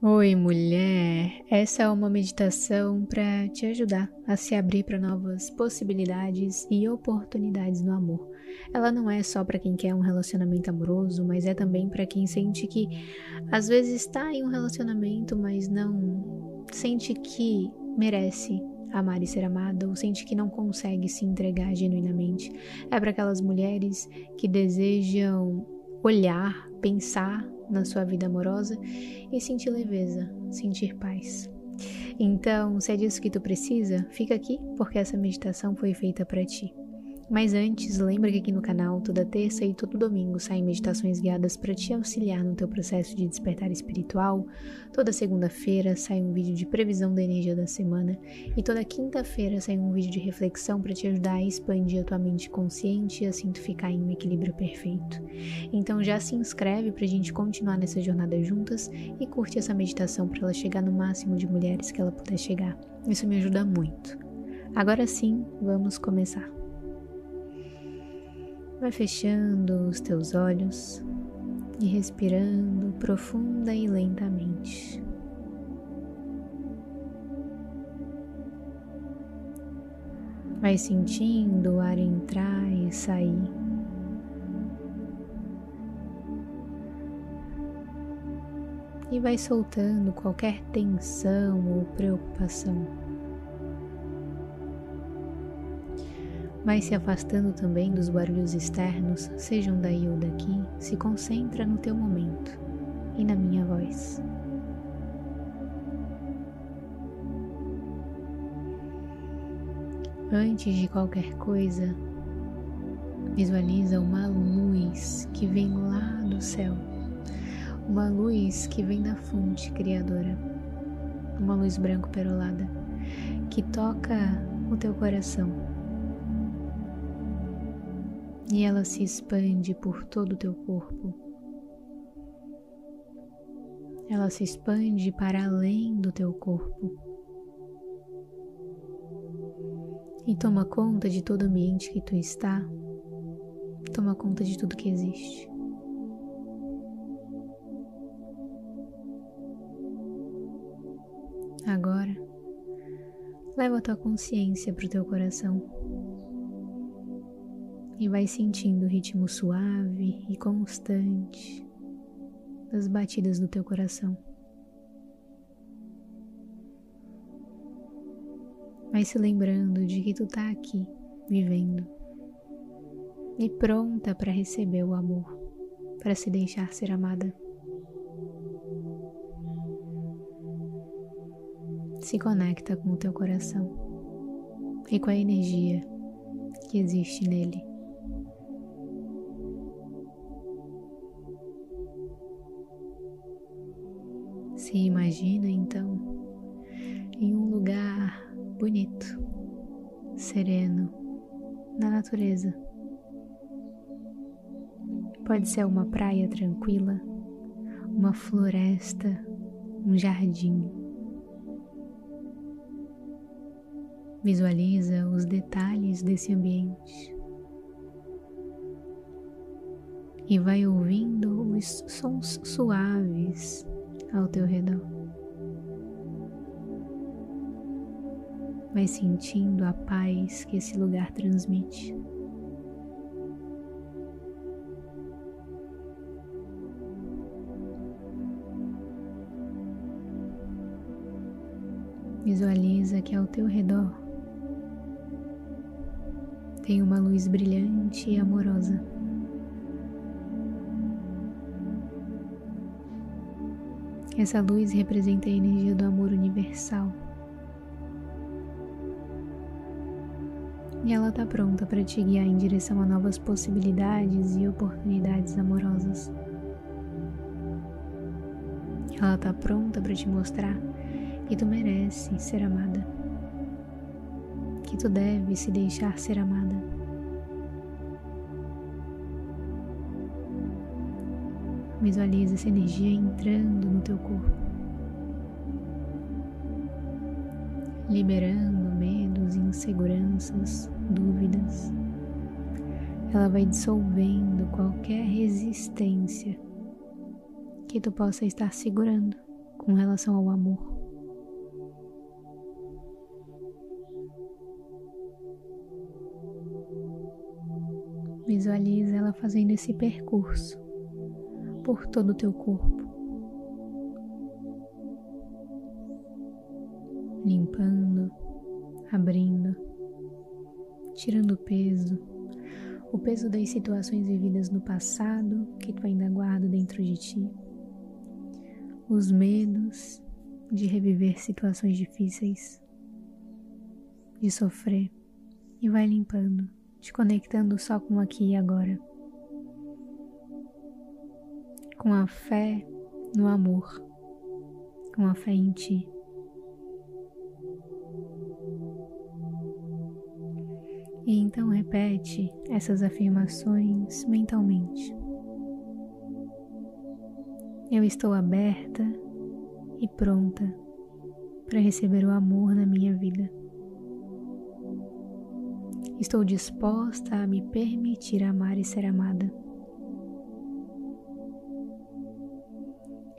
Oi, mulher! Essa é uma meditação para te ajudar a se abrir para novas possibilidades e oportunidades no amor. Ela não é só para quem quer um relacionamento amoroso, mas é também para quem sente que às vezes está em um relacionamento, mas não sente que merece amar e ser amada ou sente que não consegue se entregar genuinamente. É para aquelas mulheres que desejam olhar, pensar na sua vida amorosa e sentir leveza, sentir paz. Então, se é disso que tu precisa, fica aqui porque essa meditação foi feita para ti. Mas antes, lembra que aqui no canal, toda terça e todo domingo saem meditações guiadas para te auxiliar no teu processo de despertar espiritual. Toda segunda-feira sai um vídeo de previsão da energia da semana e toda quinta-feira sai um vídeo de reflexão para te ajudar a expandir a tua mente consciente e assim tu ficar em um equilíbrio perfeito. Então já se inscreve para a gente continuar nessa jornada juntas e curte essa meditação para ela chegar no máximo de mulheres que ela puder chegar. Isso me ajuda muito. Agora sim, vamos começar. Vai fechando os teus olhos e respirando profunda e lentamente. Vai sentindo o ar entrar e sair. E vai soltando qualquer tensão ou preocupação. Vai se afastando também dos barulhos externos, sejam daí ou daqui, se concentra no teu momento e na minha voz. Antes de qualquer coisa, visualiza uma luz que vem lá do céu, uma luz que vem da fonte criadora, uma luz branco perolada que toca o teu coração e ela se expande por todo o teu corpo. Ela se expande para além do teu corpo e toma conta de todo o ambiente que tu está, toma conta de tudo que existe. Agora, leva a tua consciência para o teu coração e vai sentindo o ritmo suave e constante das batidas do teu coração. Vai se lembrando de que tu tá aqui, vivendo, e pronta para receber o amor, para se deixar ser amada. Se conecta com o teu coração e com a energia que existe nele. Se imagina então em um lugar bonito, sereno, na natureza. Pode ser uma praia tranquila, uma floresta, um jardim. Visualiza os detalhes desse ambiente e vai ouvindo os sons suaves ao teu redor. Vai sentindo a paz que esse lugar transmite. Visualiza que ao teu redor tem uma luz brilhante e amorosa. Essa luz representa a energia do amor universal. E ela está pronta para te guiar em direção a novas possibilidades e oportunidades amorosas. Ela está pronta para te mostrar que tu merece ser amada, que tu deve se deixar ser amada. Visualiza essa energia entrando no teu corpo, liberando medos, inseguranças, dúvidas. Ela vai dissolvendo qualquer resistência que tu possa estar segurando com relação ao amor. Visualiza ela fazendo esse percurso por todo o teu corpo, limpando, abrindo, tirando o peso, o peso das situações vividas no passado que tu ainda guarda dentro de ti, os medos de reviver situações difíceis, de sofrer, e vai limpando te conectando só com aqui e agora. Com a fé no amor, com a fé em ti. E então repete essas afirmações mentalmente. Eu estou aberta e pronta para receber o amor na minha vida. Estou disposta a me permitir amar e ser amada.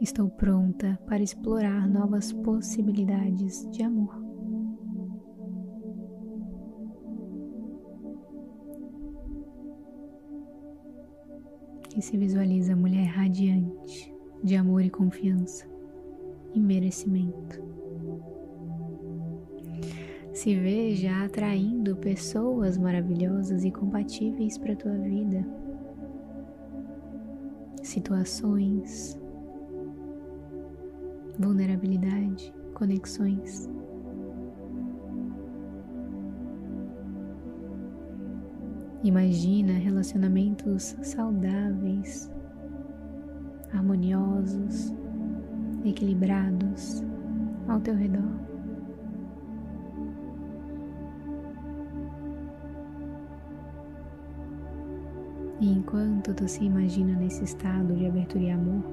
Estou pronta para explorar novas possibilidades de amor. E se visualiza a mulher radiante de amor e confiança e merecimento se veja atraindo pessoas maravilhosas e compatíveis para a tua vida, situações, vulnerabilidade, conexões. Imagina relacionamentos saudáveis, harmoniosos, equilibrados ao teu redor. E enquanto tu se imagina nesse estado de abertura e amor,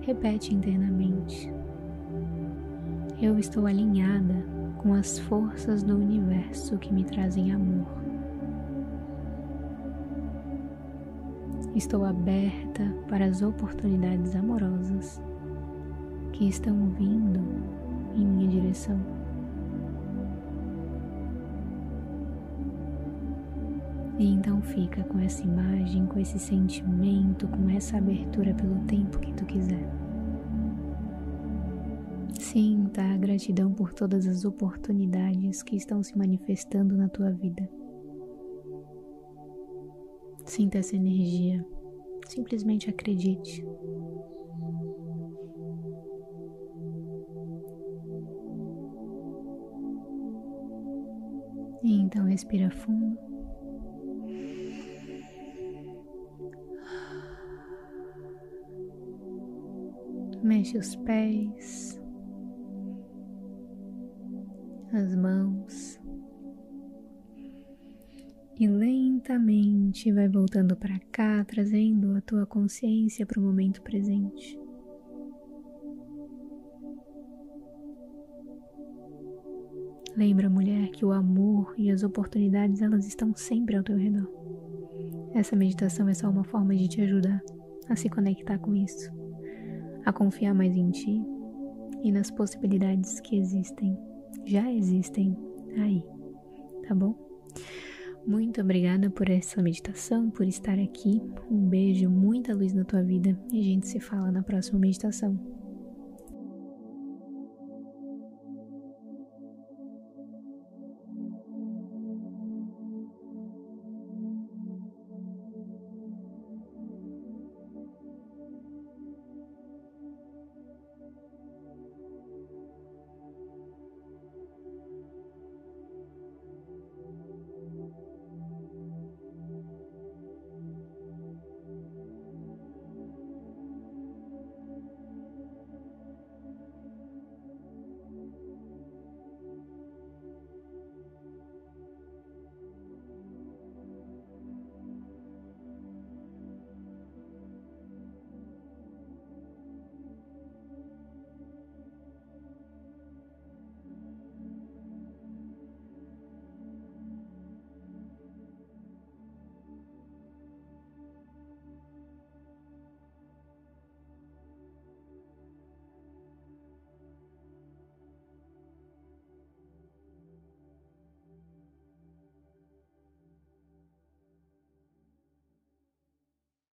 repete internamente: Eu estou alinhada com as forças do universo que me trazem amor. Estou aberta para as oportunidades amorosas que estão vindo em minha direção. E então fica com essa imagem, com esse sentimento, com essa abertura pelo tempo que tu quiser. Sinta a gratidão por todas as oportunidades que estão se manifestando na tua vida. Sinta essa energia. Simplesmente acredite. E então respira fundo. Mexe os pés, as mãos e lentamente vai voltando para cá, trazendo a tua consciência para o momento presente. Lembra, mulher, que o amor e as oportunidades elas estão sempre ao teu redor. Essa meditação é só uma forma de te ajudar a se conectar com isso a confiar mais em ti e nas possibilidades que existem, já existem aí, tá bom? Muito obrigada por essa meditação, por estar aqui. Um beijo, muita luz na tua vida e a gente se fala na próxima meditação.